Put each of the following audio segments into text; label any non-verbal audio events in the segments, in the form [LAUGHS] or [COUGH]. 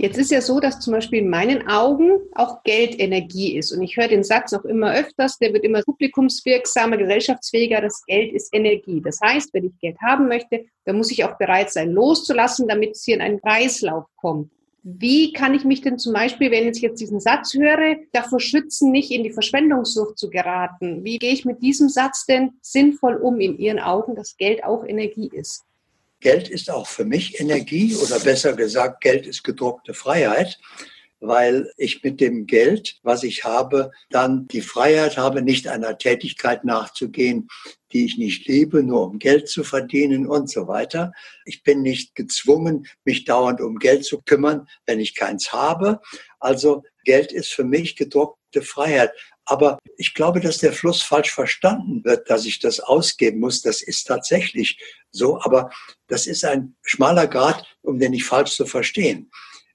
Jetzt ist ja so, dass zum Beispiel in meinen Augen auch Geld Energie ist. Und ich höre den Satz auch immer öfters, der wird immer publikumswirksamer, gesellschaftsfähiger, das Geld ist Energie. Das heißt, wenn ich Geld haben möchte, dann muss ich auch bereit sein, loszulassen, damit es hier in einen Kreislauf kommt. Wie kann ich mich denn zum Beispiel, wenn ich jetzt diesen Satz höre, davor schützen, nicht in die Verschwendungssucht zu geraten? Wie gehe ich mit diesem Satz denn sinnvoll um in Ihren Augen, dass Geld auch Energie ist? Geld ist auch für mich Energie oder besser gesagt, Geld ist gedruckte Freiheit, weil ich mit dem Geld, was ich habe, dann die Freiheit habe, nicht einer Tätigkeit nachzugehen, die ich nicht liebe, nur um Geld zu verdienen und so weiter. Ich bin nicht gezwungen, mich dauernd um Geld zu kümmern, wenn ich keins habe. Also Geld ist für mich gedruckte Freiheit. Aber ich glaube, dass der Fluss falsch verstanden wird, dass ich das ausgeben muss. Das ist tatsächlich so, aber das ist ein schmaler Grad, um den nicht falsch zu verstehen.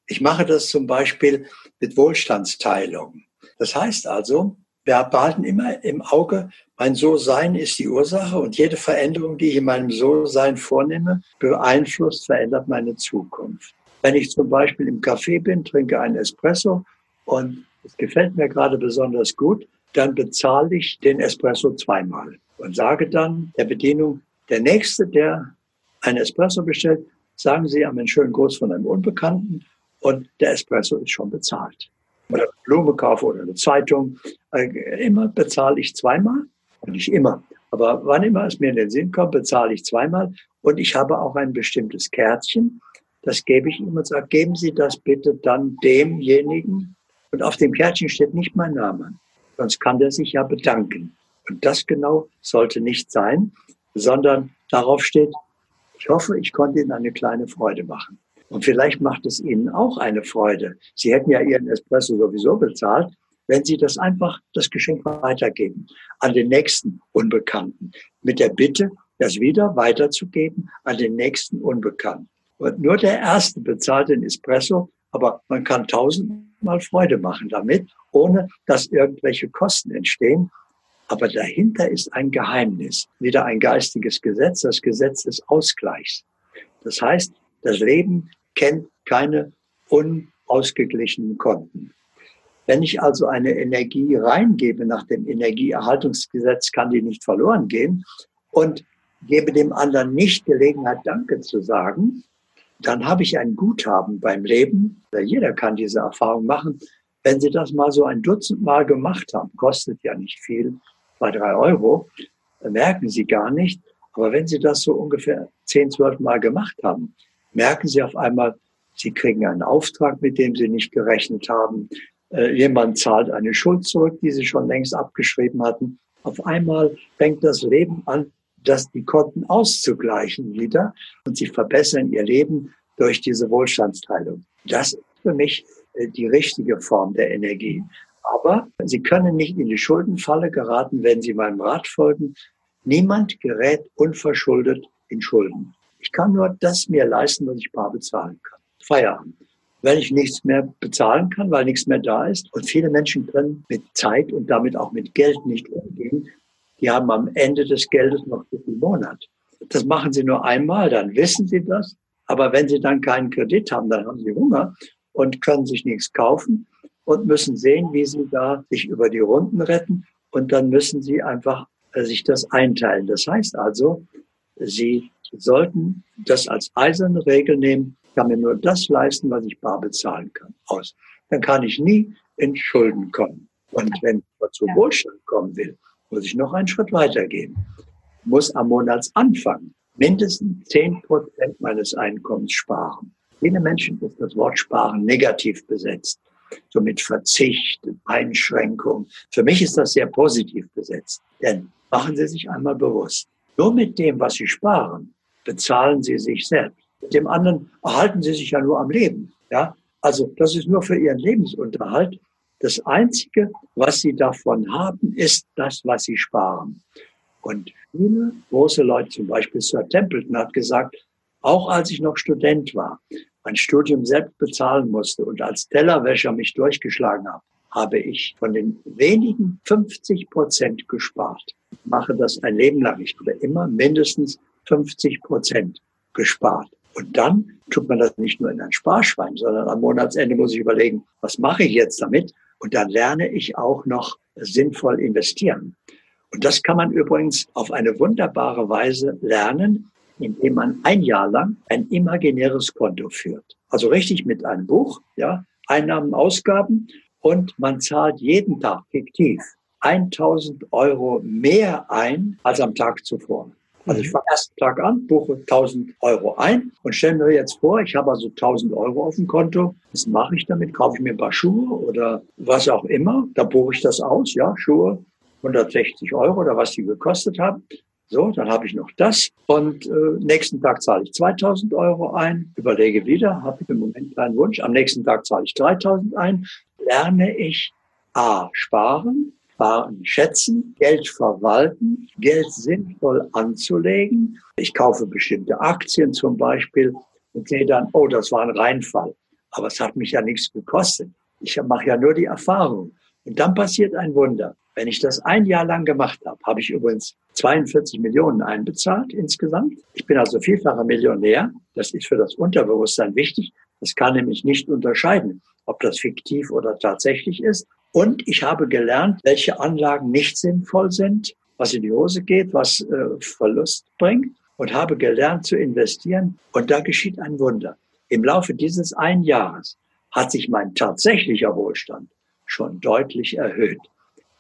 Ich mache das zum Beispiel mit Wohlstandsteilung. Das heißt also, wir behalten immer im Auge, mein So-Sein ist die Ursache und jede Veränderung, die ich in meinem So-Sein vornehme, beeinflusst, verändert meine Zukunft. Wenn ich zum Beispiel im Café bin, trinke einen Espresso und es gefällt mir gerade besonders gut, dann bezahle ich den Espresso zweimal und sage dann der Bedienung, der Nächste, der ein Espresso bestellt, sagen Sie einen schönen Gruß von einem Unbekannten und der Espresso ist schon bezahlt. Oder Blume kaufe oder eine Zeitung. Äh, immer bezahle ich zweimal. Nicht immer. Aber wann immer es mir in den Sinn kommt, bezahle ich zweimal. Und ich habe auch ein bestimmtes Kärtchen. Das gebe ich ihm und sage, geben Sie das bitte dann demjenigen. Und auf dem Kärtchen steht nicht mein Name. Sonst kann der sich ja bedanken. Und das genau sollte nicht sein, sondern darauf steht, ich hoffe, ich konnte Ihnen eine kleine Freude machen. Und vielleicht macht es Ihnen auch eine Freude. Sie hätten ja Ihren Espresso sowieso bezahlt, wenn Sie das einfach, das Geschenk weitergeben an den nächsten Unbekannten. Mit der Bitte, das wieder weiterzugeben an den nächsten Unbekannten. Und nur der Erste bezahlt den Espresso, aber man kann tausendmal Freude machen damit, ohne dass irgendwelche Kosten entstehen. Aber dahinter ist ein Geheimnis, wieder ein geistiges Gesetz, das Gesetz des Ausgleichs. Das heißt, das Leben kennt keine unausgeglichenen Konten. Wenn ich also eine Energie reingebe nach dem Energieerhaltungsgesetz, kann die nicht verloren gehen und gebe dem anderen nicht Gelegenheit, Danke zu sagen, dann habe ich ein Guthaben beim Leben. Jeder kann diese Erfahrung machen. Wenn Sie das mal so ein Dutzend Mal gemacht haben, kostet ja nicht viel, zwei, drei Euro, merken Sie gar nicht. Aber wenn Sie das so ungefähr zehn, zwölf Mal gemacht haben, merken Sie auf einmal, Sie kriegen einen Auftrag, mit dem Sie nicht gerechnet haben. Äh, jemand zahlt eine Schuld zurück, die Sie schon längst abgeschrieben hatten. Auf einmal fängt das Leben an, das die Konten auszugleichen wieder und Sie verbessern Ihr Leben durch diese Wohlstandsteilung. Das ist für mich äh, die richtige Form der Energie. Aber Sie können nicht in die Schuldenfalle geraten, wenn Sie meinem Rat folgen. Niemand gerät unverschuldet in Schulden. Ich kann nur das mir leisten, was ich bar bezahlen kann. Feierabend. Wenn ich nichts mehr bezahlen kann, weil nichts mehr da ist. Und viele Menschen können mit Zeit und damit auch mit Geld nicht umgehen. Die haben am Ende des Geldes noch so viel Monat. Das machen sie nur einmal, dann wissen sie das. Aber wenn sie dann keinen Kredit haben, dann haben sie Hunger und können sich nichts kaufen und müssen sehen, wie sie da sich über die Runden retten. Und dann müssen sie einfach äh, sich das einteilen. Das heißt also, sie sollten das als eiserne Regel nehmen. Ich kann mir nur das leisten, was ich bar bezahlen kann. Aus. Dann kann ich nie in Schulden kommen. Und wenn ich zu Wohlstand kommen will, muss ich noch einen Schritt weitergehen. Muss am Monatsanfang mindestens zehn Prozent meines Einkommens sparen. Viele Menschen ist das Wort Sparen negativ besetzt. So mit Verzicht, Einschränkung. Für mich ist das sehr positiv besetzt. Denn machen Sie sich einmal bewusst, nur mit dem, was Sie sparen, bezahlen Sie sich selbst. Mit dem anderen erhalten Sie sich ja nur am Leben. Ja? Also das ist nur für Ihren Lebensunterhalt. Das Einzige, was Sie davon haben, ist das, was Sie sparen. Und viele große Leute, zum Beispiel Sir Templeton, hat gesagt, auch als ich noch Student war, mein Studium selbst bezahlen musste und als Tellerwäscher mich durchgeschlagen habe, habe ich von den wenigen 50 Prozent gespart. Mache das ein Leben lang. Ich habe immer mindestens 50 Prozent gespart. Und dann tut man das nicht nur in ein Sparschwein, sondern am Monatsende muss ich überlegen, was mache ich jetzt damit? Und dann lerne ich auch noch sinnvoll investieren. Und das kann man übrigens auf eine wunderbare Weise lernen, indem man ein Jahr lang ein imaginäres Konto führt. Also richtig mit einem Buch, ja, Einnahmen, Ausgaben und man zahlt jeden Tag fiktiv 1000 Euro mehr ein als am Tag zuvor. Also ich fange ersten Tag an, buche 1000 Euro ein und stelle mir jetzt vor, ich habe also 1000 Euro auf dem Konto. Was mache ich damit? Kaufe ich mir ein paar Schuhe oder was auch immer? Da buche ich das aus, ja, Schuhe 160 Euro oder was die gekostet haben. So, dann habe ich noch das und äh, nächsten Tag zahle ich 2000 Euro ein, überlege wieder, habe ich im Moment keinen Wunsch. Am nächsten Tag zahle ich 3000 ein, lerne ich A, sparen, Sparen schätzen, Geld verwalten, Geld sinnvoll anzulegen. Ich kaufe bestimmte Aktien zum Beispiel und sehe dann, oh, das war ein Reinfall. Aber es hat mich ja nichts gekostet. Ich mache ja nur die Erfahrung. Und dann passiert ein Wunder. Wenn ich das ein Jahr lang gemacht habe, habe ich übrigens 42 Millionen einbezahlt insgesamt. Ich bin also vielfacher Millionär. Das ist für das Unterbewusstsein wichtig. Das kann nämlich nicht unterscheiden, ob das fiktiv oder tatsächlich ist. Und ich habe gelernt, welche Anlagen nicht sinnvoll sind, was in die Hose geht, was äh, Verlust bringt und habe gelernt zu investieren. Und da geschieht ein Wunder. Im Laufe dieses einen Jahres hat sich mein tatsächlicher Wohlstand schon deutlich erhöht.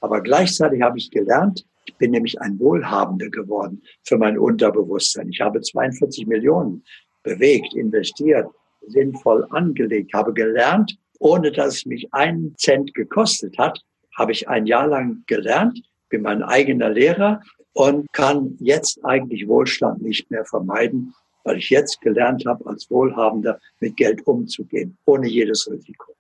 Aber gleichzeitig habe ich gelernt, ich bin nämlich ein Wohlhabender geworden für mein Unterbewusstsein. Ich habe 42 Millionen bewegt, investiert, sinnvoll angelegt, habe gelernt, ohne dass es mich einen Cent gekostet hat, habe ich ein Jahr lang gelernt, bin mein eigener Lehrer und kann jetzt eigentlich Wohlstand nicht mehr vermeiden, weil ich jetzt gelernt habe, als Wohlhabender mit Geld umzugehen, ohne jedes Risiko.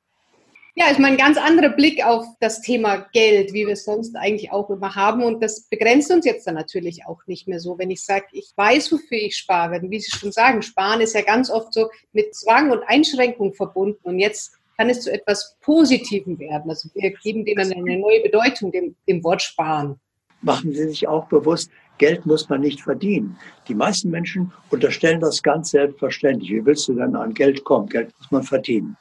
Ja, ist mal ein ganz anderer Blick auf das Thema Geld, wie wir es sonst eigentlich auch immer haben. Und das begrenzt uns jetzt dann natürlich auch nicht mehr so. Wenn ich sage, ich weiß, wofür ich spare, wie Sie schon sagen, sparen ist ja ganz oft so mit Zwang und Einschränkung verbunden. Und jetzt kann es zu etwas Positivem werden. Also wir geben dem eine neue Bedeutung, dem, dem Wort sparen. Machen Sie sich auch bewusst, Geld muss man nicht verdienen. Die meisten Menschen unterstellen das ganz selbstverständlich. Wie willst du denn an Geld kommen? Geld muss man verdienen.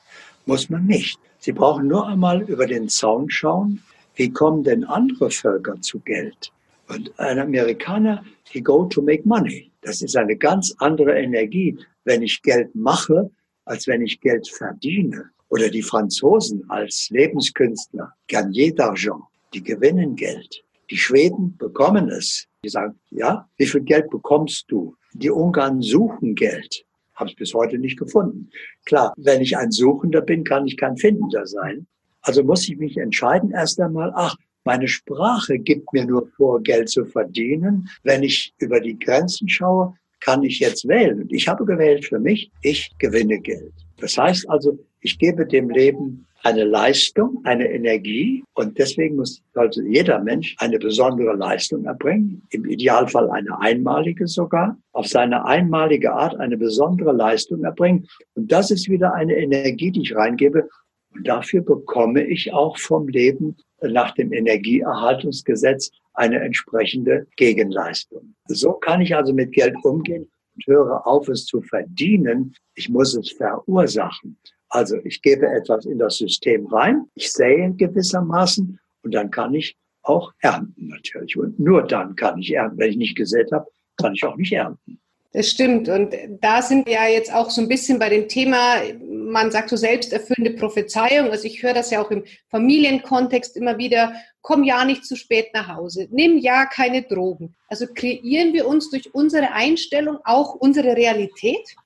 Muss man nicht. Sie brauchen nur einmal über den Zaun schauen, wie kommen denn andere Völker zu Geld? Und ein Amerikaner, he go to make money. Das ist eine ganz andere Energie, wenn ich Geld mache, als wenn ich Geld verdiene. Oder die Franzosen als Lebenskünstler, Garnier d'Argent, die gewinnen Geld. Die Schweden bekommen es. Die sagen, ja, wie viel Geld bekommst du? Die Ungarn suchen Geld. Habe es bis heute nicht gefunden. Klar, wenn ich ein Suchender bin, kann ich kein Findender sein. Also muss ich mich entscheiden erst einmal, ach, meine Sprache gibt mir nur vor, Geld zu verdienen. Wenn ich über die Grenzen schaue, kann ich jetzt wählen. Und ich habe gewählt für mich, ich gewinne Geld. Das heißt also, ich gebe dem Leben eine Leistung, eine Energie und deswegen muss also jeder Mensch eine besondere Leistung erbringen, im Idealfall eine einmalige sogar, auf seine einmalige Art eine besondere Leistung erbringen. Und das ist wieder eine Energie, die ich reingebe und dafür bekomme ich auch vom Leben nach dem Energieerhaltungsgesetz eine entsprechende Gegenleistung. So kann ich also mit Geld umgehen höre auf, es zu verdienen. Ich muss es verursachen. Also ich gebe etwas in das System rein, ich sähe gewissermaßen und dann kann ich auch ernten natürlich. Und nur dann kann ich ernten. Wenn ich nicht gesät habe, kann ich auch nicht ernten. Das stimmt. Und da sind wir ja jetzt auch so ein bisschen bei dem Thema, man sagt so selbsterfüllende Prophezeiung. Also ich höre das ja auch im Familienkontext immer wieder, komm ja nicht zu spät nach Hause, nimm ja keine Drogen. Also kreieren wir uns durch unsere Einstellung auch unsere Realität?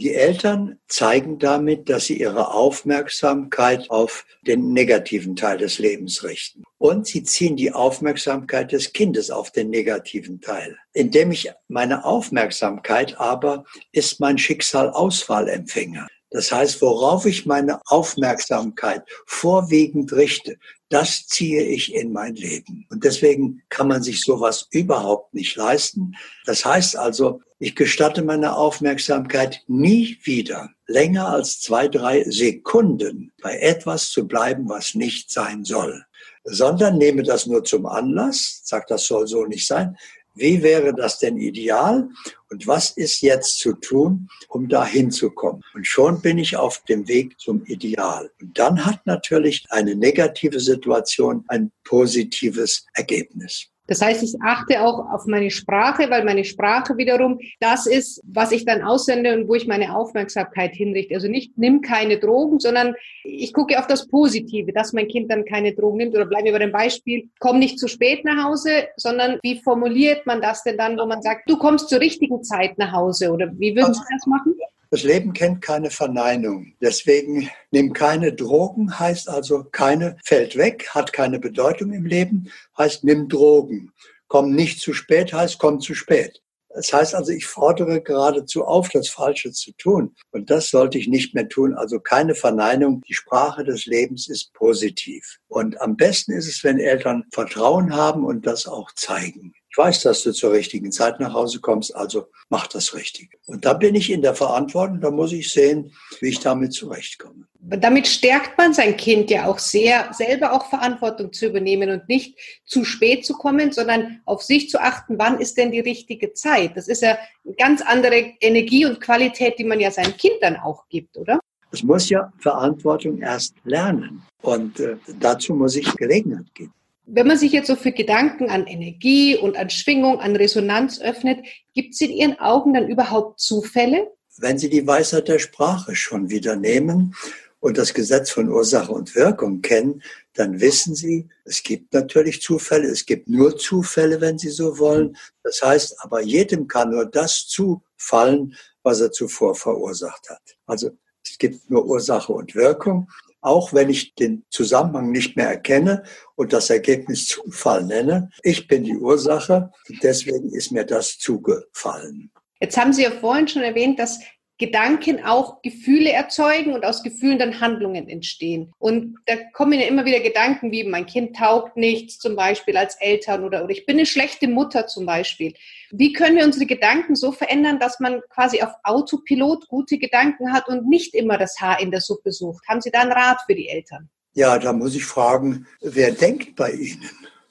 Die Eltern zeigen damit, dass sie ihre Aufmerksamkeit auf den negativen Teil des Lebens richten. Und sie ziehen die Aufmerksamkeit des Kindes auf den negativen Teil. Indem ich meine Aufmerksamkeit aber ist mein Schicksal Auswahlempfänger. Das heißt, worauf ich meine Aufmerksamkeit vorwiegend richte, das ziehe ich in mein Leben. Und deswegen kann man sich sowas überhaupt nicht leisten. Das heißt also, ich gestatte meine Aufmerksamkeit nie wieder länger als zwei, drei Sekunden bei etwas zu bleiben, was nicht sein soll, sondern nehme das nur zum Anlass, sagt, das soll so nicht sein, wie wäre das denn ideal und was ist jetzt zu tun, um da hinzukommen? Und schon bin ich auf dem Weg zum Ideal. Und dann hat natürlich eine negative Situation ein positives Ergebnis. Das heißt, ich achte auch auf meine Sprache, weil meine Sprache wiederum das ist, was ich dann aussende und wo ich meine Aufmerksamkeit hinrichte. Also nicht nimm keine Drogen, sondern ich gucke auf das Positive, dass mein Kind dann keine Drogen nimmt. Oder bleiben wir bei dem Beispiel, komm nicht zu spät nach Hause, sondern wie formuliert man das denn dann, wo man sagt, du kommst zur richtigen Zeit nach Hause? Oder wie würden Sie das machen? Das Leben kennt keine Verneinung. Deswegen nimm keine Drogen, heißt also keine, fällt weg, hat keine Bedeutung im Leben, heißt nimm Drogen. Komm nicht zu spät, heißt komm zu spät. Das heißt also, ich fordere geradezu auf, das Falsche zu tun. Und das sollte ich nicht mehr tun. Also keine Verneinung. Die Sprache des Lebens ist positiv. Und am besten ist es, wenn Eltern Vertrauen haben und das auch zeigen. Ich weiß, dass du zur richtigen Zeit nach Hause kommst, also mach das richtig. Und da bin ich in der Verantwortung, da muss ich sehen, wie ich damit zurechtkomme. Damit stärkt man sein Kind ja auch sehr, selber auch Verantwortung zu übernehmen und nicht zu spät zu kommen, sondern auf sich zu achten, wann ist denn die richtige Zeit. Das ist ja eine ganz andere Energie und Qualität, die man ja seinen Kindern auch gibt, oder? Es muss ja Verantwortung erst lernen. Und äh, dazu muss ich Gelegenheit geben. Wenn man sich jetzt so für Gedanken an Energie und an Schwingung, an Resonanz öffnet, gibt es in Ihren Augen dann überhaupt Zufälle? Wenn Sie die Weisheit der Sprache schon wieder nehmen und das Gesetz von Ursache und Wirkung kennen, dann wissen Sie, es gibt natürlich Zufälle, es gibt nur Zufälle, wenn Sie so wollen. Das heißt, aber jedem kann nur das zufallen, was er zuvor verursacht hat. Also es gibt nur Ursache und Wirkung auch wenn ich den Zusammenhang nicht mehr erkenne und das Ergebnis Zufall nenne. Ich bin die Ursache deswegen ist mir das zugefallen. Jetzt haben Sie ja vorhin schon erwähnt, dass Gedanken auch Gefühle erzeugen und aus Gefühlen dann Handlungen entstehen. Und da kommen ja immer wieder Gedanken wie, mein Kind taugt nichts zum Beispiel als Eltern oder, oder ich bin eine schlechte Mutter zum Beispiel. Wie können wir unsere Gedanken so verändern, dass man quasi auf Autopilot gute Gedanken hat und nicht immer das Haar in der Suppe sucht? Haben Sie da einen Rat für die Eltern? Ja, da muss ich fragen, wer denkt bei Ihnen?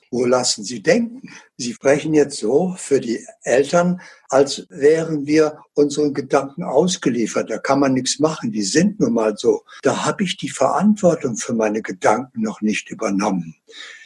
Wo lassen Sie denken? Sie sprechen jetzt so für die Eltern, als wären wir unseren Gedanken ausgeliefert. Da kann man nichts machen. Die sind nun mal so. Da habe ich die Verantwortung für meine Gedanken noch nicht übernommen.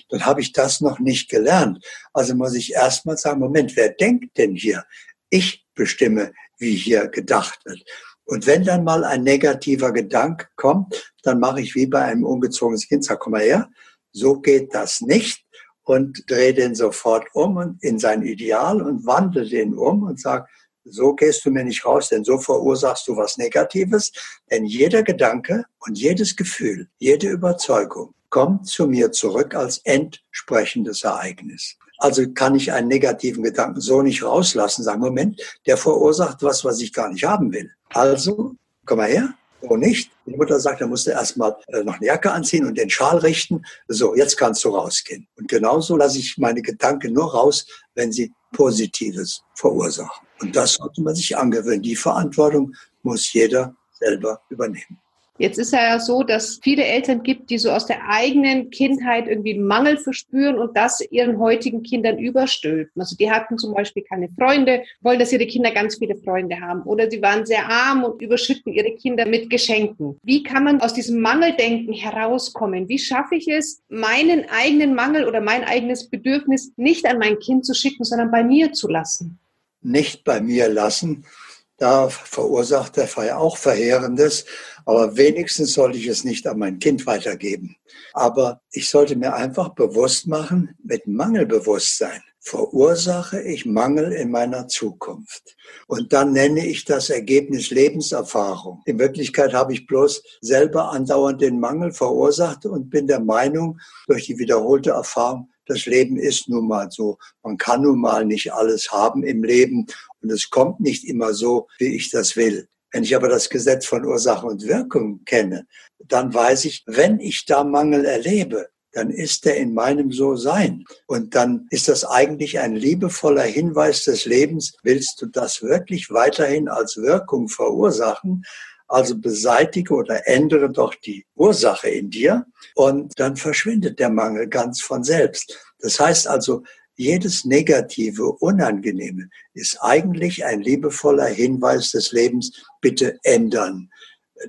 Dann habe ich das noch nicht gelernt. Also muss ich erst mal sagen, Moment, wer denkt denn hier? Ich bestimme, wie hier gedacht wird. Und wenn dann mal ein negativer Gedanke kommt, dann mache ich wie bei einem ungezogenen Kind, sag, komm mal her, so geht das nicht und drehe den sofort um und in sein Ideal und wandle den um und sag, so gehst du mir nicht raus, denn so verursachst du was Negatives. Denn jeder Gedanke und jedes Gefühl, jede Überzeugung kommt zu mir zurück als entsprechendes Ereignis. Also kann ich einen negativen Gedanken so nicht rauslassen, sagen, Moment, der verursacht was, was ich gar nicht haben will. Also, komm mal her, so nicht. Die Mutter sagt, er musste erstmal äh, noch eine Jacke anziehen und den Schal richten. So, jetzt kannst du rausgehen. Und genauso lasse ich meine Gedanken nur raus, wenn sie Positives verursachen. Und das sollte man sich angewöhnen. Die Verantwortung muss jeder selber übernehmen. Jetzt ist ja so, dass viele Eltern gibt, die so aus der eigenen Kindheit irgendwie Mangel verspüren und das ihren heutigen Kindern überstülpen. Also die hatten zum Beispiel keine Freunde, wollen, dass ihre Kinder ganz viele Freunde haben. Oder sie waren sehr arm und überschütten ihre Kinder mit Geschenken. Wie kann man aus diesem Mangeldenken herauskommen? Wie schaffe ich es, meinen eigenen Mangel oder mein eigenes Bedürfnis nicht an mein Kind zu schicken, sondern bei mir zu lassen? Nicht bei mir lassen, da verursacht der Fall auch Verheerendes, aber wenigstens sollte ich es nicht an mein Kind weitergeben. Aber ich sollte mir einfach bewusst machen, mit Mangelbewusstsein verursache ich Mangel in meiner Zukunft. Und dann nenne ich das Ergebnis Lebenserfahrung. In Wirklichkeit habe ich bloß selber andauernd den Mangel verursacht und bin der Meinung, durch die wiederholte Erfahrung, das Leben ist nun mal so. Man kann nun mal nicht alles haben im Leben und es kommt nicht immer so, wie ich das will. Wenn ich aber das Gesetz von Ursache und Wirkung kenne, dann weiß ich, wenn ich da Mangel erlebe, dann ist er in meinem So-Sein. Und dann ist das eigentlich ein liebevoller Hinweis des Lebens, willst du das wirklich weiterhin als Wirkung verursachen? Also beseitige oder ändere doch die Ursache in dir und dann verschwindet der Mangel ganz von selbst. Das heißt also, jedes negative, unangenehme ist eigentlich ein liebevoller Hinweis des Lebens, bitte ändern.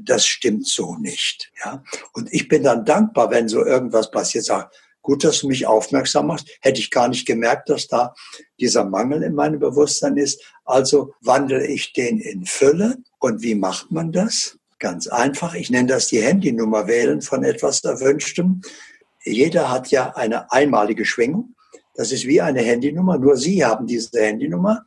Das stimmt so nicht. Ja? Und ich bin dann dankbar, wenn so irgendwas passiert, sage, gut, dass du mich aufmerksam machst. Hätte ich gar nicht gemerkt, dass da dieser Mangel in meinem Bewusstsein ist. Also wandle ich den in Fülle. Und wie macht man das? Ganz einfach. Ich nenne das die Handynummer wählen von etwas Erwünschtem. Jeder hat ja eine einmalige Schwingung. Das ist wie eine Handynummer. Nur Sie haben diese Handynummer,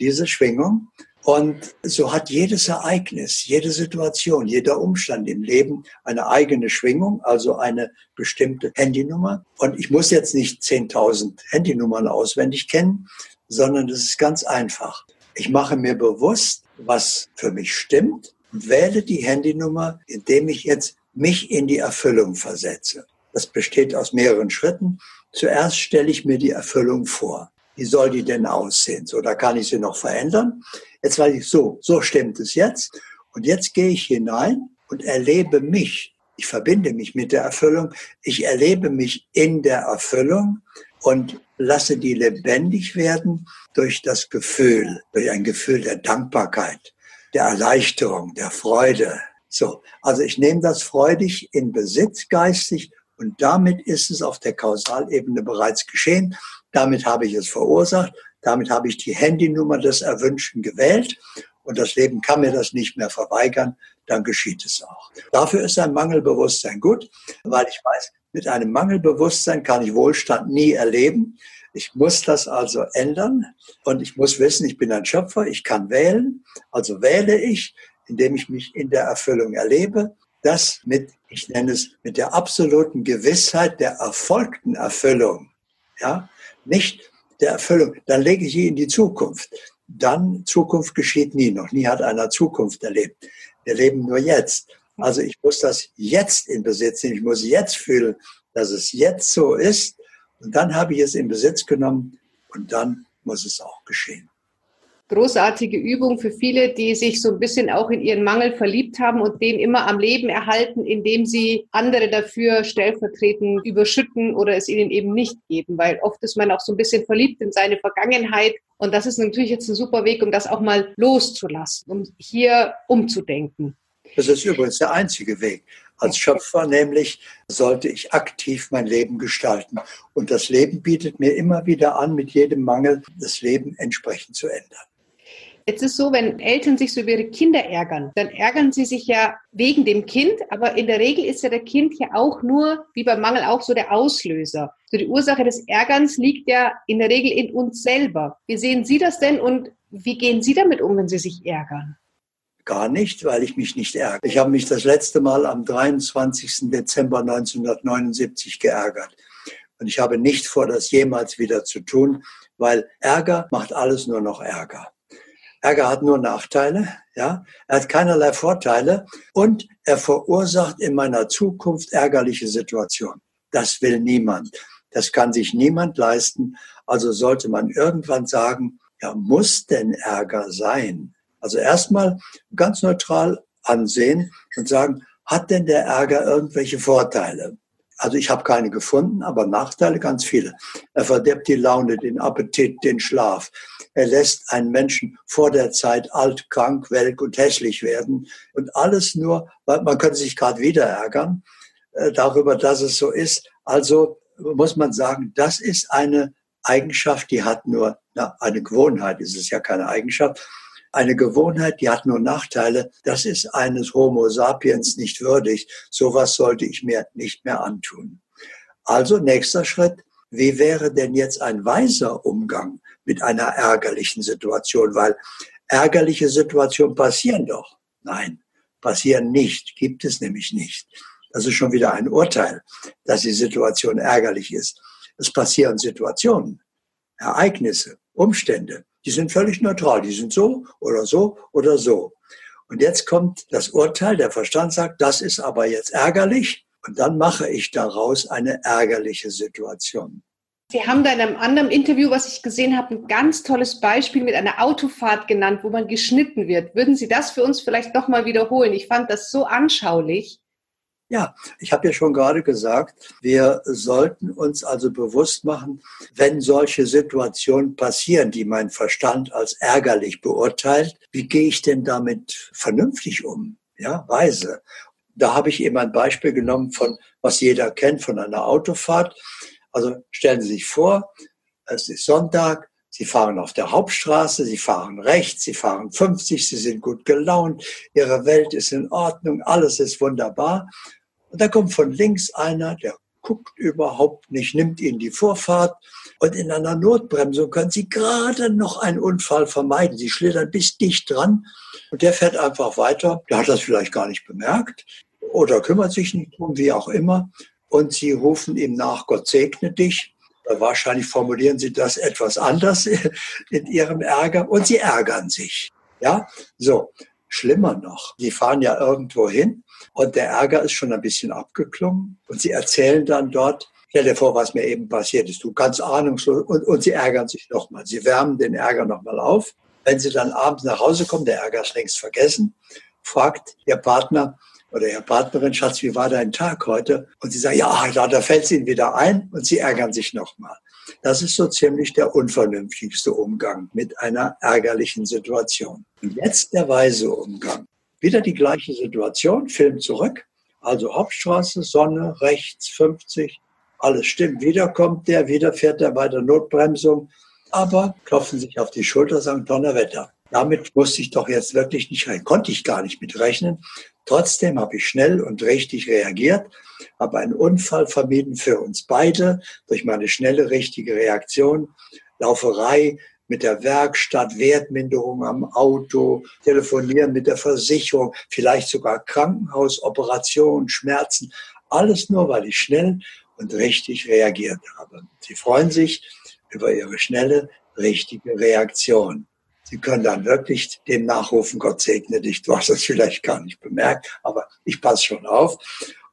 diese Schwingung. Und so hat jedes Ereignis, jede Situation, jeder Umstand im Leben eine eigene Schwingung, also eine bestimmte Handynummer. Und ich muss jetzt nicht 10.000 Handynummern auswendig kennen, sondern es ist ganz einfach. Ich mache mir bewusst, was für mich stimmt wähle die Handynummer, indem ich jetzt mich in die Erfüllung versetze. Das besteht aus mehreren Schritten. Zuerst stelle ich mir die Erfüllung vor. Wie soll die denn aussehen? So, da kann ich sie noch verändern. Jetzt weiß ich, so, so stimmt es jetzt. Und jetzt gehe ich hinein und erlebe mich. Ich verbinde mich mit der Erfüllung. Ich erlebe mich in der Erfüllung und lasse die lebendig werden durch das Gefühl, durch ein Gefühl der Dankbarkeit, der Erleichterung, der Freude. So, also ich nehme das freudig in Besitz geistig und damit ist es auf der Kausalebene bereits geschehen. Damit habe ich es verursacht. Damit habe ich die Handynummer des Erwünschten gewählt und das Leben kann mir das nicht mehr verweigern, dann geschieht es auch. Dafür ist ein Mangelbewusstsein gut, weil ich weiß, mit einem Mangelbewusstsein kann ich Wohlstand nie erleben. Ich muss das also ändern und ich muss wissen, ich bin ein Schöpfer, ich kann wählen, also wähle ich, indem ich mich in der Erfüllung erlebe. Das mit, ich nenne es, mit der absoluten Gewissheit der erfolgten Erfüllung. Ja, nicht der Erfüllung, dann lege ich sie in die Zukunft. Dann Zukunft geschieht nie. Noch nie hat einer Zukunft erlebt. Wir leben nur jetzt. Also ich muss das jetzt in Besitz nehmen. Ich muss jetzt fühlen, dass es jetzt so ist. Und dann habe ich es in Besitz genommen und dann muss es auch geschehen großartige Übung für viele, die sich so ein bisschen auch in ihren Mangel verliebt haben und den immer am Leben erhalten, indem sie andere dafür stellvertretend überschütten oder es ihnen eben nicht geben, weil oft ist man auch so ein bisschen verliebt in seine Vergangenheit und das ist natürlich jetzt ein super Weg, um das auch mal loszulassen, um hier umzudenken. Das ist übrigens der einzige Weg. Als Schöpfer nämlich sollte ich aktiv mein Leben gestalten. Und das Leben bietet mir immer wieder an, mit jedem Mangel das Leben entsprechend zu ändern. Jetzt ist so, wenn Eltern sich so über ihre Kinder ärgern, dann ärgern sie sich ja wegen dem Kind, aber in der Regel ist ja der Kind ja auch nur, wie beim Mangel auch so der Auslöser. So die Ursache des Ärgerns liegt ja in der Regel in uns selber. Wie sehen Sie das denn und wie gehen Sie damit um, wenn Sie sich ärgern? Gar nicht, weil ich mich nicht ärgere. Ich habe mich das letzte Mal am 23. Dezember 1979 geärgert. Und ich habe nicht vor, das jemals wieder zu tun, weil Ärger macht alles nur noch Ärger. Ärger hat nur Nachteile, ja. Er hat keinerlei Vorteile und er verursacht in meiner Zukunft ärgerliche Situationen. Das will niemand. Das kann sich niemand leisten. Also sollte man irgendwann sagen, ja, muss denn Ärger sein? Also erstmal ganz neutral ansehen und sagen, hat denn der Ärger irgendwelche Vorteile? Also ich habe keine gefunden, aber Nachteile ganz viele. Er verdirbt die Laune, den Appetit, den Schlaf. Er lässt einen Menschen vor der Zeit alt, krank, welk und hässlich werden. Und alles nur, weil man könnte sich gerade wieder ärgern äh, darüber, dass es so ist. Also muss man sagen, das ist eine Eigenschaft, die hat nur, na, eine Gewohnheit ist es ja keine Eigenschaft, eine Gewohnheit, die hat nur Nachteile. Das ist eines Homo sapiens nicht würdig. Sowas sollte ich mir nicht mehr antun. Also nächster Schritt. Wie wäre denn jetzt ein weiser Umgang mit einer ärgerlichen Situation? Weil ärgerliche Situationen passieren doch. Nein, passieren nicht. Gibt es nämlich nicht. Das ist schon wieder ein Urteil, dass die Situation ärgerlich ist. Es passieren Situationen, Ereignisse, Umstände. Die sind völlig neutral. Die sind so oder so oder so. Und jetzt kommt das Urteil, der Verstand sagt, das ist aber jetzt ärgerlich. Und dann mache ich daraus eine ärgerliche Situation. Sie haben da in einem anderen Interview, was ich gesehen habe, ein ganz tolles Beispiel mit einer Autofahrt genannt, wo man geschnitten wird. Würden Sie das für uns vielleicht nochmal wiederholen? Ich fand das so anschaulich. Ja, ich habe ja schon gerade gesagt, wir sollten uns also bewusst machen, wenn solche Situationen passieren, die mein Verstand als ärgerlich beurteilt, wie gehe ich denn damit vernünftig um? Ja, weise. Da habe ich eben ein Beispiel genommen von, was jeder kennt, von einer Autofahrt. Also stellen Sie sich vor, es ist Sonntag, Sie fahren auf der Hauptstraße, Sie fahren rechts, Sie fahren 50, Sie sind gut gelaunt, Ihre Welt ist in Ordnung, alles ist wunderbar. Und da kommt von links einer, der guckt überhaupt nicht, nimmt Ihnen die Vorfahrt. Und in einer Notbremsung können Sie gerade noch einen Unfall vermeiden. Sie schlittern bis dicht dran und der fährt einfach weiter. Der hat das vielleicht gar nicht bemerkt oder kümmert sich nicht um, wie auch immer. Und Sie rufen ihm nach, Gott segne dich. Wahrscheinlich formulieren Sie das etwas anders [LAUGHS] in Ihrem Ärger und Sie ärgern sich. Ja, so. Schlimmer noch, die fahren ja irgendwo hin und der Ärger ist schon ein bisschen abgeklungen und sie erzählen dann dort, stell dir vor, was mir eben passiert ist, du ganz ahnungslos und, und sie ärgern sich nochmal. Sie wärmen den Ärger nochmal auf. Wenn sie dann abends nach Hause kommen, der Ärger ist längst vergessen, fragt ihr Partner, oder Ihre Partnerin, Schatz, wie war dein Tag heute? Und sie sagt, ja, da, da fällt es Ihnen wieder ein und Sie ärgern sich nochmal. Das ist so ziemlich der unvernünftigste Umgang mit einer ärgerlichen Situation. Jetzt der weise Umgang. Wieder die gleiche Situation, Film zurück. Also Hauptstraße, Sonne, rechts 50, alles stimmt. Wieder kommt der, wieder fährt er bei der Notbremsung. Aber klopfen sich auf die Schulter, sagen Donnerwetter. Damit musste ich doch jetzt wirklich nicht rein, konnte ich gar nicht mit rechnen. Trotzdem habe ich schnell und richtig reagiert, habe einen Unfall vermieden für uns beide durch meine schnelle, richtige Reaktion. Lauferei mit der Werkstatt, Wertminderung am Auto, telefonieren mit der Versicherung, vielleicht sogar Krankenhaus, Operation, Schmerzen. Alles nur, weil ich schnell und richtig reagiert habe. Sie freuen sich über ihre schnelle, richtige Reaktion. Sie können dann wirklich dem nachrufen, Gott segne dich. Du hast das vielleicht gar nicht bemerkt, aber ich passe schon auf.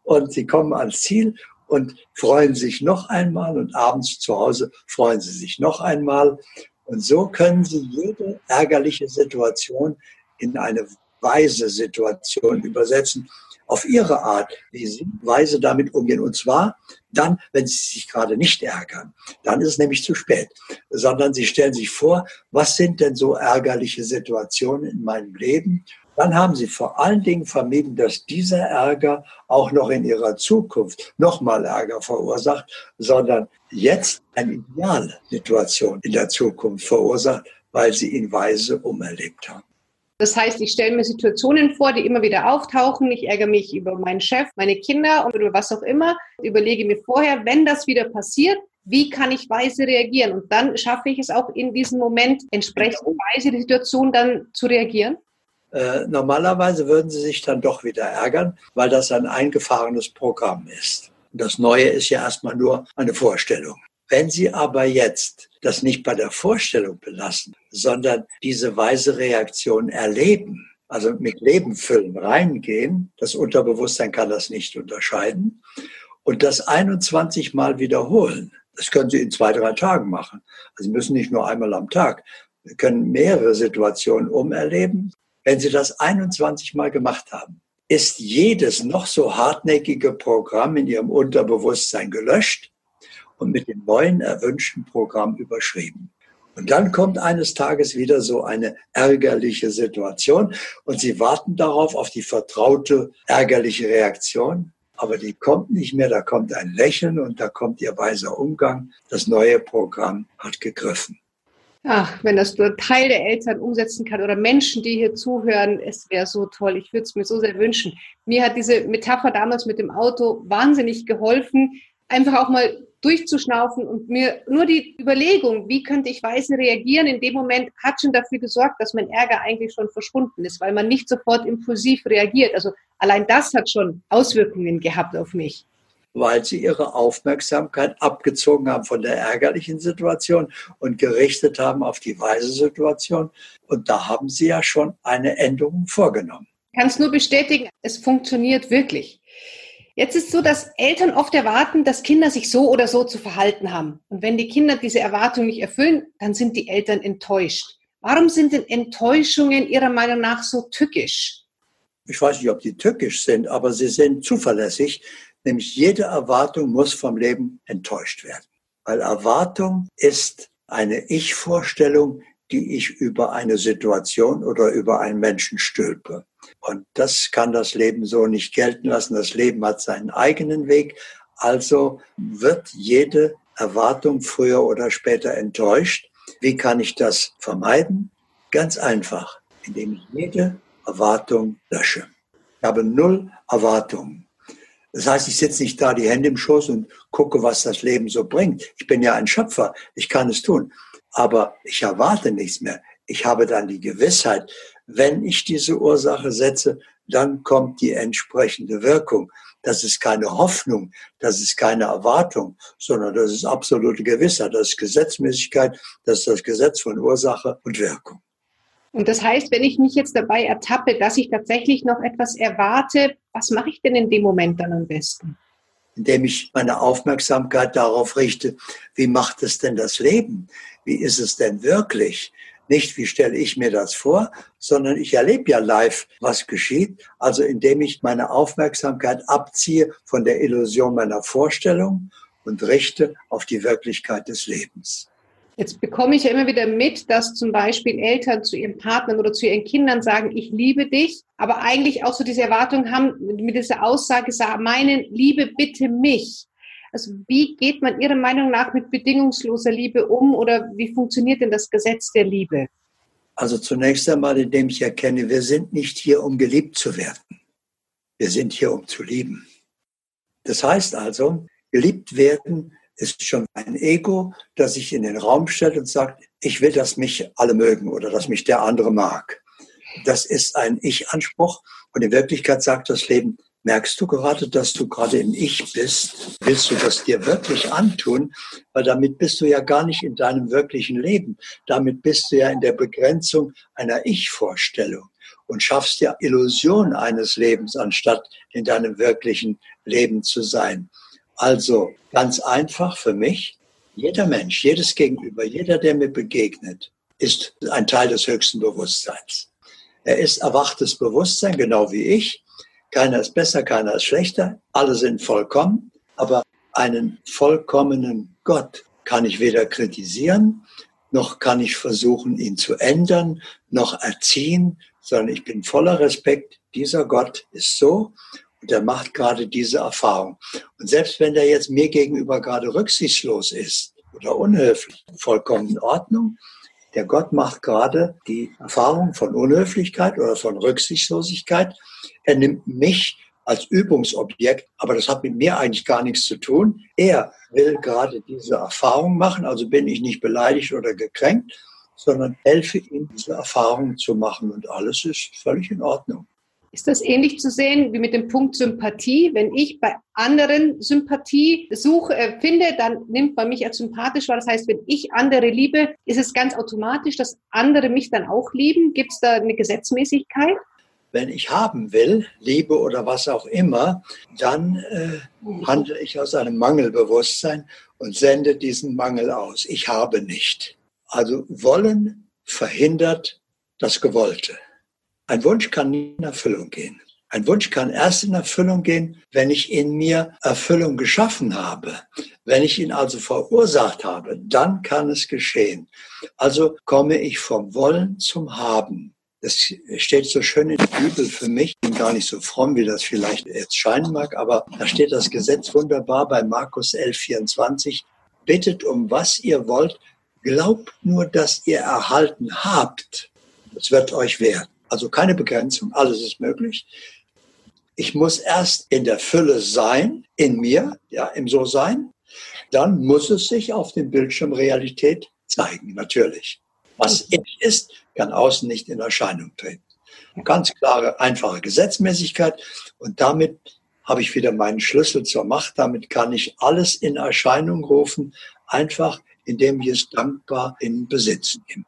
Und Sie kommen ans Ziel und freuen sich noch einmal und abends zu Hause freuen Sie sich noch einmal. Und so können Sie jede ärgerliche Situation in eine weise Situation übersetzen auf ihre Art, wie sie weise damit umgehen. Und zwar dann, wenn sie sich gerade nicht ärgern. Dann ist es nämlich zu spät. Sondern sie stellen sich vor, was sind denn so ärgerliche Situationen in meinem Leben? Dann haben sie vor allen Dingen vermieden, dass dieser Ärger auch noch in ihrer Zukunft nochmal Ärger verursacht, sondern jetzt eine ideale Situation in der Zukunft verursacht, weil sie ihn weise umerlebt haben. Das heißt, ich stelle mir Situationen vor, die immer wieder auftauchen. Ich ärgere mich über meinen Chef, meine Kinder und über was auch immer. Überlege mir vorher, wenn das wieder passiert, wie kann ich weise reagieren? Und dann schaffe ich es auch in diesem Moment entsprechend weise die Situation dann zu reagieren? Äh, normalerweise würden Sie sich dann doch wieder ärgern, weil das ein eingefahrenes Programm ist. Das Neue ist ja erstmal nur eine Vorstellung. Wenn Sie aber jetzt das nicht bei der Vorstellung belassen, sondern diese weise Reaktion erleben, also mit Leben füllen, reingehen, das Unterbewusstsein kann das nicht unterscheiden, und das 21 Mal wiederholen. Das können Sie in zwei, drei Tagen machen. Also Sie müssen nicht nur einmal am Tag. Sie können mehrere Situationen umerleben. Wenn Sie das 21 Mal gemacht haben, ist jedes noch so hartnäckige Programm in Ihrem Unterbewusstsein gelöscht und mit dem neuen erwünschten Programm überschrieben. Und dann kommt eines Tages wieder so eine ärgerliche Situation und Sie warten darauf, auf die vertraute ärgerliche Reaktion. Aber die kommt nicht mehr, da kommt ein Lächeln und da kommt Ihr weiser Umgang. Das neue Programm hat gegriffen. Ach, wenn das nur Teil der Eltern umsetzen kann oder Menschen, die hier zuhören, es wäre so toll. Ich würde es mir so sehr wünschen. Mir hat diese Metapher damals mit dem Auto wahnsinnig geholfen, einfach auch mal durchzuschnaufen und mir nur die Überlegung, wie könnte ich weise reagieren, in dem Moment hat schon dafür gesorgt, dass mein Ärger eigentlich schon verschwunden ist, weil man nicht sofort impulsiv reagiert. Also allein das hat schon Auswirkungen gehabt auf mich. weil sie ihre Aufmerksamkeit abgezogen haben von der ärgerlichen Situation und gerichtet haben auf die weise Situation. Und da haben sie ja schon eine Änderung vorgenommen. Ich kann es nur bestätigen, es funktioniert wirklich. Jetzt ist so, dass Eltern oft erwarten, dass Kinder sich so oder so zu verhalten haben. Und wenn die Kinder diese Erwartung nicht erfüllen, dann sind die Eltern enttäuscht. Warum sind denn Enttäuschungen Ihrer Meinung nach so tückisch? Ich weiß nicht, ob die tückisch sind, aber sie sind zuverlässig. Nämlich jede Erwartung muss vom Leben enttäuscht werden. Weil Erwartung ist eine Ich-Vorstellung, die ich über eine Situation oder über einen Menschen stülpe. Und das kann das Leben so nicht gelten lassen. Das Leben hat seinen eigenen Weg. Also wird jede Erwartung früher oder später enttäuscht. Wie kann ich das vermeiden? Ganz einfach, indem ich jede Erwartung lösche. Ich habe null Erwartungen. Das heißt, ich sitze nicht da die Hände im Schoß und gucke, was das Leben so bringt. Ich bin ja ein Schöpfer, ich kann es tun. Aber ich erwarte nichts mehr. Ich habe dann die Gewissheit, wenn ich diese Ursache setze, dann kommt die entsprechende Wirkung. Das ist keine Hoffnung, das ist keine Erwartung, sondern das ist absolute Gewissheit, das ist Gesetzmäßigkeit, das ist das Gesetz von Ursache und Wirkung. Und das heißt, wenn ich mich jetzt dabei ertappe, dass ich tatsächlich noch etwas erwarte, was mache ich denn in dem Moment dann am besten? Indem ich meine Aufmerksamkeit darauf richte, wie macht es denn das Leben? Wie ist es denn wirklich? Nicht, wie stelle ich mir das vor, sondern ich erlebe ja live, was geschieht. Also indem ich meine Aufmerksamkeit abziehe von der Illusion meiner Vorstellung und richte auf die Wirklichkeit des Lebens. Jetzt bekomme ich ja immer wieder mit, dass zum Beispiel Eltern zu ihren Partnern oder zu ihren Kindern sagen, ich liebe dich, aber eigentlich auch so diese Erwartung haben, mit dieser Aussage meinen, liebe bitte mich. Also wie geht man Ihrer Meinung nach mit bedingungsloser Liebe um oder wie funktioniert denn das Gesetz der Liebe? Also zunächst einmal, indem ich erkenne, wir sind nicht hier, um geliebt zu werden. Wir sind hier, um zu lieben. Das heißt also, geliebt werden ist schon ein Ego, das sich in den Raum stellt und sagt, ich will, dass mich alle mögen oder dass mich der andere mag. Das ist ein Ich-Anspruch und in Wirklichkeit sagt das Leben, Merkst du gerade, dass du gerade im Ich bist? Willst du das dir wirklich antun? Weil damit bist du ja gar nicht in deinem wirklichen Leben. Damit bist du ja in der Begrenzung einer Ich-Vorstellung und schaffst ja Illusion eines Lebens, anstatt in deinem wirklichen Leben zu sein. Also ganz einfach für mich, jeder Mensch, jedes Gegenüber, jeder, der mir begegnet, ist ein Teil des höchsten Bewusstseins. Er ist erwachtes Bewusstsein, genau wie ich. Keiner ist besser, keiner ist schlechter. Alle sind vollkommen. Aber einen vollkommenen Gott kann ich weder kritisieren, noch kann ich versuchen, ihn zu ändern, noch erziehen, sondern ich bin voller Respekt. Dieser Gott ist so und er macht gerade diese Erfahrung. Und selbst wenn der jetzt mir gegenüber gerade rücksichtslos ist oder unhöflich, vollkommen in Ordnung. Der Gott macht gerade die Erfahrung von Unhöflichkeit oder von Rücksichtslosigkeit er nimmt mich als Übungsobjekt, aber das hat mit mir eigentlich gar nichts zu tun. Er will gerade diese Erfahrung machen, also bin ich nicht beleidigt oder gekränkt, sondern helfe ihm, diese Erfahrung zu machen und alles ist völlig in Ordnung. Ist das ähnlich zu sehen wie mit dem Punkt Sympathie? Wenn ich bei anderen Sympathie suche, äh, finde, dann nimmt man mich als sympathisch wahr. Das heißt, wenn ich andere liebe, ist es ganz automatisch, dass andere mich dann auch lieben. Gibt es da eine Gesetzmäßigkeit? wenn ich haben will, Liebe oder was auch immer, dann äh, handle ich aus einem Mangelbewusstsein und sende diesen Mangel aus. Ich habe nicht. Also wollen verhindert das Gewollte. Ein Wunsch kann nie in Erfüllung gehen. Ein Wunsch kann erst in Erfüllung gehen, wenn ich in mir Erfüllung geschaffen habe. Wenn ich ihn also verursacht habe, dann kann es geschehen. Also komme ich vom Wollen zum Haben. Das steht so schön in der Bibel für mich. Ich bin gar nicht so fromm, wie das vielleicht jetzt scheinen mag, aber da steht das Gesetz wunderbar bei Markus 11, 24. Bittet um was ihr wollt, glaubt nur, dass ihr erhalten habt. Es wird euch werden. Also keine Begrenzung, alles ist möglich. Ich muss erst in der Fülle sein, in mir, ja, im So-Sein. Dann muss es sich auf dem Bildschirm Realität zeigen, natürlich. Was in ist, kann außen nicht in Erscheinung treten. Ganz klare, einfache Gesetzmäßigkeit und damit habe ich wieder meinen Schlüssel zur Macht. Damit kann ich alles in Erscheinung rufen, einfach indem ich es dankbar in Besitz nehme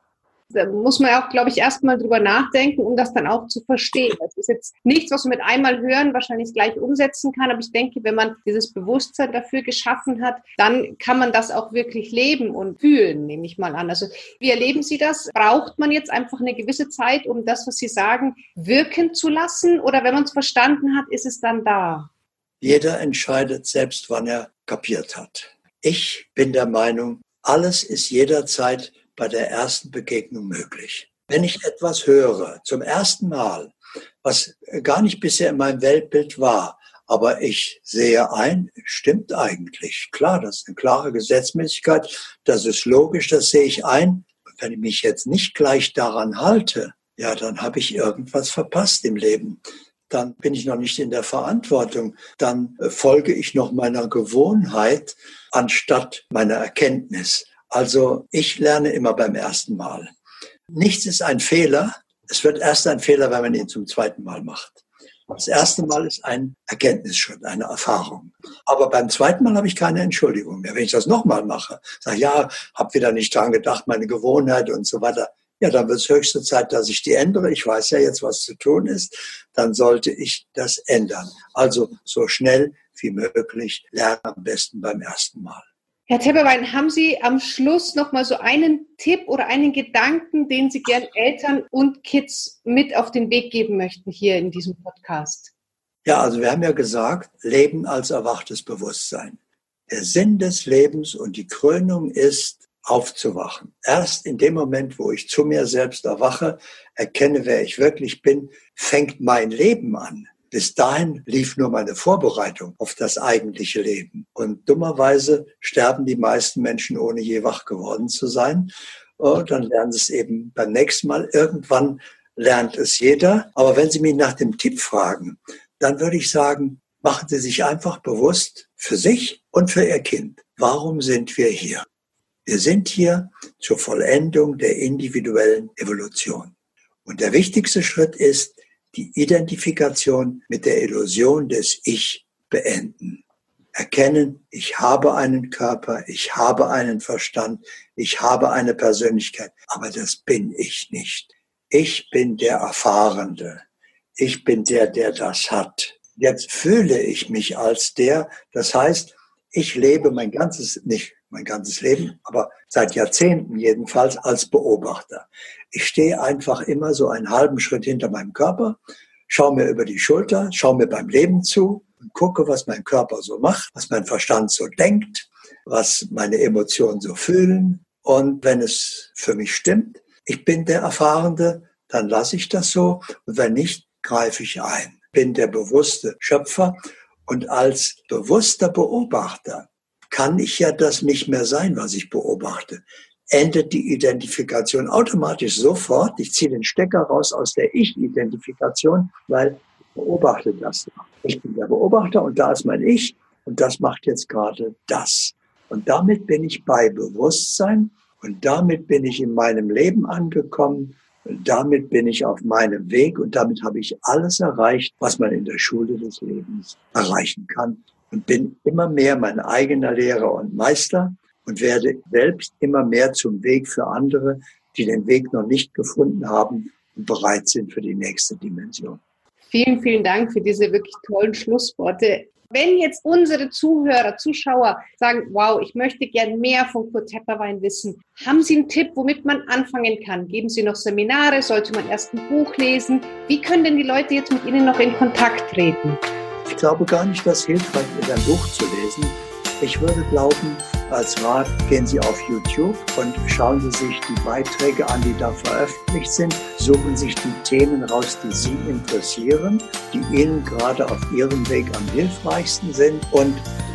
da muss man auch, glaube ich, erstmal drüber nachdenken, um das dann auch zu verstehen. Das ist jetzt nichts, was man mit einmal hören wahrscheinlich gleich umsetzen kann, aber ich denke, wenn man dieses Bewusstsein dafür geschaffen hat, dann kann man das auch wirklich leben und fühlen, nehme ich mal an. Also wie erleben Sie das? Braucht man jetzt einfach eine gewisse Zeit, um das, was Sie sagen, wirken zu lassen? Oder wenn man es verstanden hat, ist es dann da? Jeder entscheidet selbst, wann er kapiert hat. Ich bin der Meinung, alles ist jederzeit bei der ersten Begegnung möglich. Wenn ich etwas höre, zum ersten Mal, was gar nicht bisher in meinem Weltbild war, aber ich sehe ein, stimmt eigentlich. Klar, das ist eine klare Gesetzmäßigkeit, das ist logisch, das sehe ich ein. Wenn ich mich jetzt nicht gleich daran halte, ja, dann habe ich irgendwas verpasst im Leben. Dann bin ich noch nicht in der Verantwortung. Dann folge ich noch meiner Gewohnheit anstatt meiner Erkenntnis. Also ich lerne immer beim ersten Mal. Nichts ist ein Fehler. Es wird erst ein Fehler, wenn man ihn zum zweiten Mal macht. Das erste Mal ist ein Erkenntnisschritt, eine Erfahrung. Aber beim zweiten Mal habe ich keine Entschuldigung mehr. Wenn ich das nochmal mache, sage ja, habe wieder nicht dran gedacht, meine Gewohnheit und so weiter. Ja, dann wird es höchste Zeit, dass ich die ändere. Ich weiß ja jetzt, was zu tun ist. Dann sollte ich das ändern. Also so schnell wie möglich lernen am besten beim ersten Mal. Herr Tepperwein, haben Sie am Schluss noch mal so einen Tipp oder einen Gedanken, den Sie gern Eltern und Kids mit auf den Weg geben möchten hier in diesem Podcast? Ja, also wir haben ja gesagt, Leben als erwachtes Bewusstsein. Der Sinn des Lebens und die Krönung ist, aufzuwachen. Erst in dem Moment, wo ich zu mir selbst erwache, erkenne, wer ich wirklich bin, fängt mein Leben an. Bis dahin lief nur meine Vorbereitung auf das eigentliche Leben. Und dummerweise sterben die meisten Menschen, ohne je wach geworden zu sein. Und dann lernen sie es eben beim nächsten Mal. Irgendwann lernt es jeder. Aber wenn Sie mich nach dem Tipp fragen, dann würde ich sagen, machen Sie sich einfach bewusst für sich und für Ihr Kind. Warum sind wir hier? Wir sind hier zur Vollendung der individuellen Evolution. Und der wichtigste Schritt ist, die Identifikation mit der Illusion des Ich beenden. Erkennen, ich habe einen Körper, ich habe einen Verstand, ich habe eine Persönlichkeit, aber das bin ich nicht. Ich bin der Erfahrende. Ich bin der, der das hat. Jetzt fühle ich mich als der. Das heißt, ich lebe mein ganzes, nicht mein ganzes Leben, aber seit Jahrzehnten jedenfalls als Beobachter. Ich stehe einfach immer so einen halben Schritt hinter meinem Körper, schaue mir über die Schulter, schaue mir beim Leben zu und gucke, was mein Körper so macht, was mein Verstand so denkt, was meine Emotionen so fühlen. Und wenn es für mich stimmt, ich bin der Erfahrende, dann lasse ich das so. Und wenn nicht, greife ich ein. Bin der bewusste Schöpfer und als bewusster Beobachter kann ich ja das nicht mehr sein, was ich beobachte. Endet die Identifikation automatisch sofort. Ich ziehe den Stecker raus aus der Ich-Identifikation, weil ich beobachte das. Ich bin der Beobachter und da ist mein Ich und das macht jetzt gerade das. Und damit bin ich bei Bewusstsein und damit bin ich in meinem Leben angekommen und damit bin ich auf meinem Weg und damit habe ich alles erreicht, was man in der Schule des Lebens erreichen kann und bin immer mehr mein eigener Lehrer und Meister und werde selbst immer mehr zum Weg für andere, die den Weg noch nicht gefunden haben und bereit sind für die nächste Dimension. Vielen, vielen Dank für diese wirklich tollen Schlussworte. Wenn jetzt unsere Zuhörer, Zuschauer sagen, wow, ich möchte gern mehr von Kurt Tepperwein wissen, haben Sie einen Tipp, womit man anfangen kann? Geben Sie noch Seminare? Sollte man erst ein Buch lesen? Wie können denn die Leute jetzt mit Ihnen noch in Kontakt treten? Ich glaube gar nicht, dass hilfreich ist, ein Buch zu lesen. Ich würde glauben, als Rat gehen Sie auf YouTube und schauen Sie sich die Beiträge an, die da veröffentlicht sind. Suchen sich die Themen raus, die Sie interessieren, die Ihnen gerade auf Ihrem Weg am hilfreichsten sind und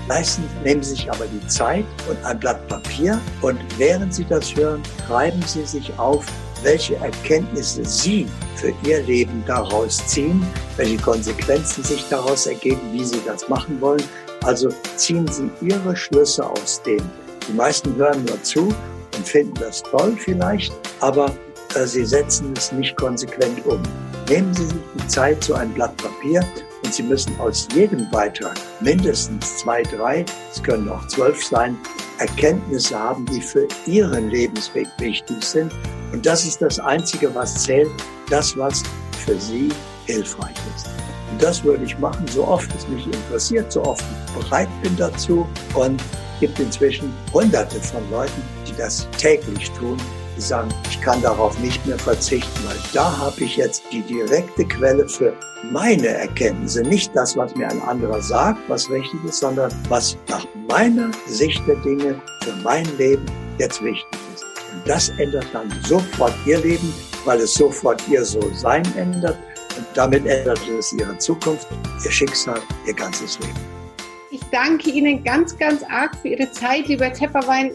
Meistens nehmen Sie sich aber die Zeit und ein Blatt Papier und während Sie das hören, schreiben Sie sich auf, welche Erkenntnisse Sie für Ihr Leben daraus ziehen, welche Konsequenzen sich daraus ergeben, wie Sie das machen wollen. Also ziehen Sie Ihre Schlüsse aus dem. Die meisten hören nur zu und finden das toll vielleicht, aber äh, sie setzen es nicht konsequent um. Nehmen Sie sich die Zeit zu einem Blatt Papier und Sie müssen aus jedem Beitrag mindestens zwei, drei, es können auch zwölf sein, Erkenntnisse haben, die für Ihren Lebensweg wichtig sind. Und das ist das Einzige, was zählt, das, was für Sie hilfreich ist. Das würde ich machen, so oft es mich interessiert, so oft ich bereit bin dazu. Und es gibt inzwischen hunderte von Leuten, die das täglich tun die sagen, ich kann darauf nicht mehr verzichten, weil da habe ich jetzt die direkte Quelle für meine Erkenntnisse, nicht das, was mir ein anderer sagt, was richtig ist, sondern was nach meiner Sicht der Dinge für mein Leben jetzt wichtig ist. Und das ändert dann sofort ihr Leben, weil es sofort ihr So-Sein ändert und damit ändert es ihre Zukunft, ihr Schicksal, ihr ganzes Leben. Ich danke Ihnen ganz, ganz arg für Ihre Zeit, lieber Tepperwein.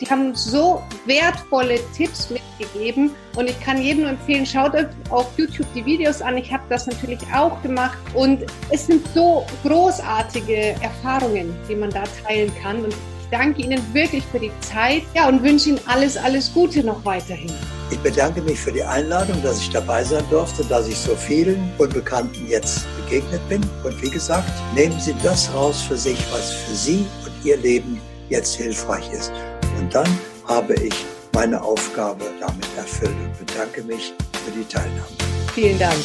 Die haben so wertvolle Tipps mitgegeben und ich kann jedem nur empfehlen, schaut euch auf YouTube die Videos an. Ich habe das natürlich auch gemacht und es sind so großartige Erfahrungen, die man da teilen kann und ich danke Ihnen wirklich für die Zeit ja, und wünsche Ihnen alles, alles Gute noch weiterhin. Ich bedanke mich für die Einladung, dass ich dabei sein durfte, dass ich so vielen Unbekannten jetzt begegnet bin. Und wie gesagt, nehmen Sie das raus für sich, was für Sie und Ihr Leben jetzt hilfreich ist. Und dann habe ich meine Aufgabe damit erfüllt und bedanke mich für die Teilnahme. Vielen Dank.